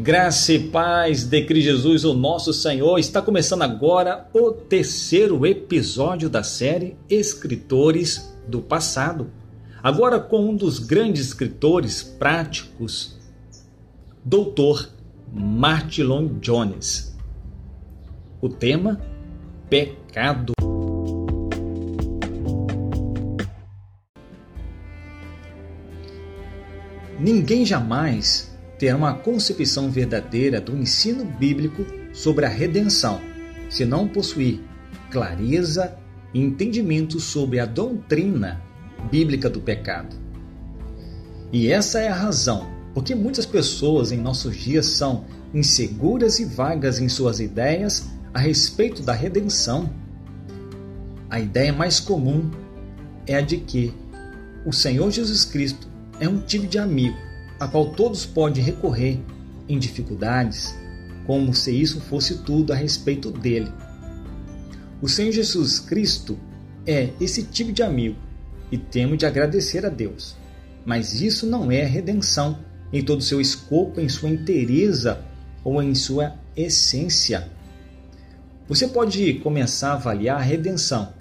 Graça e paz de Cristo Jesus, o nosso Senhor. Está começando agora o terceiro episódio da série Escritores do Passado. Agora com um dos grandes escritores práticos, Dr. Martin Jones. O tema: Pecado. Ninguém jamais terá uma concepção verdadeira do ensino bíblico sobre a redenção, se não possuir clareza e entendimento sobre a doutrina bíblica do pecado. E essa é a razão porque muitas pessoas em nossos dias são inseguras e vagas em suas ideias a respeito da redenção. A ideia mais comum é a de que o Senhor Jesus Cristo é um tipo de amigo a qual todos podem recorrer em dificuldades, como se isso fosse tudo a respeito dele. O Senhor Jesus Cristo é esse tipo de amigo e temos de agradecer a Deus. Mas isso não é redenção em todo o seu escopo, em sua inteireza ou em sua essência. Você pode começar a avaliar a redenção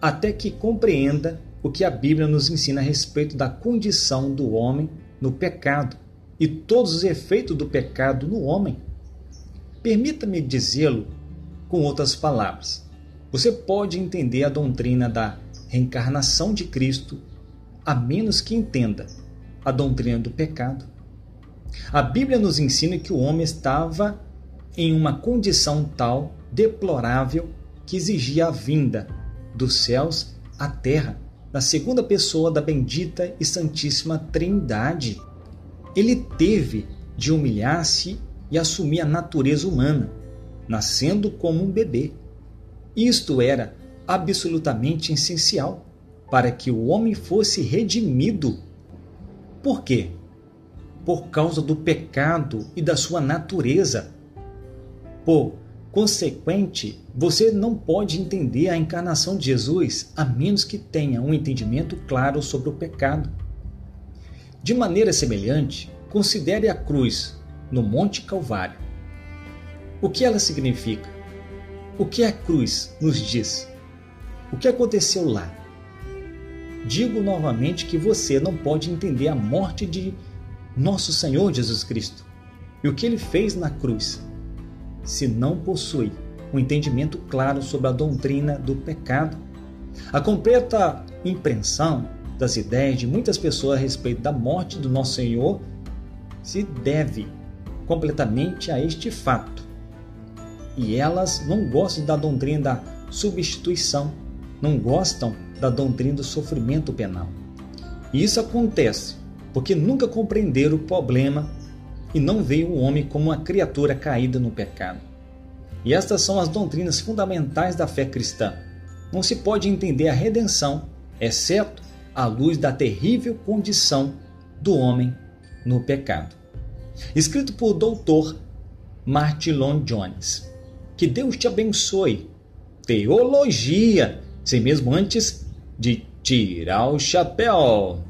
até que compreenda o que a Bíblia nos ensina a respeito da condição do homem no pecado e todos os efeitos do pecado no homem. Permita-me dizê-lo com outras palavras. Você pode entender a doutrina da reencarnação de Cristo a menos que entenda a doutrina do pecado. A Bíblia nos ensina que o homem estava em uma condição tal deplorável que exigia a vinda dos céus à terra na segunda pessoa da bendita e santíssima Trindade. Ele teve de humilhar-se e assumir a natureza humana, nascendo como um bebê. Isto era absolutamente essencial para que o homem fosse redimido. Por quê? Por causa do pecado e da sua natureza. Por consequente, você não pode entender a encarnação de Jesus a menos que tenha um entendimento claro sobre o pecado. De maneira semelhante, considere a cruz no Monte Calvário. O que ela significa? O que a cruz nos diz? O que aconteceu lá? Digo novamente que você não pode entender a morte de nosso Senhor Jesus Cristo e o que ele fez na cruz se não possui um entendimento claro sobre a doutrina do pecado. A completa impressão das ideias de muitas pessoas a respeito da morte do nosso Senhor se deve completamente a este fato. E elas não gostam da doutrina da substituição, não gostam da doutrina do sofrimento penal. E isso acontece porque nunca compreenderam o problema e não veio o homem como uma criatura caída no pecado. E estas são as doutrinas fundamentais da fé cristã. Não se pode entender a redenção, exceto à luz da terrível condição do homem no pecado. Escrito por Dr. Martin Long Jones. Que Deus te abençoe. Teologia, sem mesmo antes de tirar o chapéu.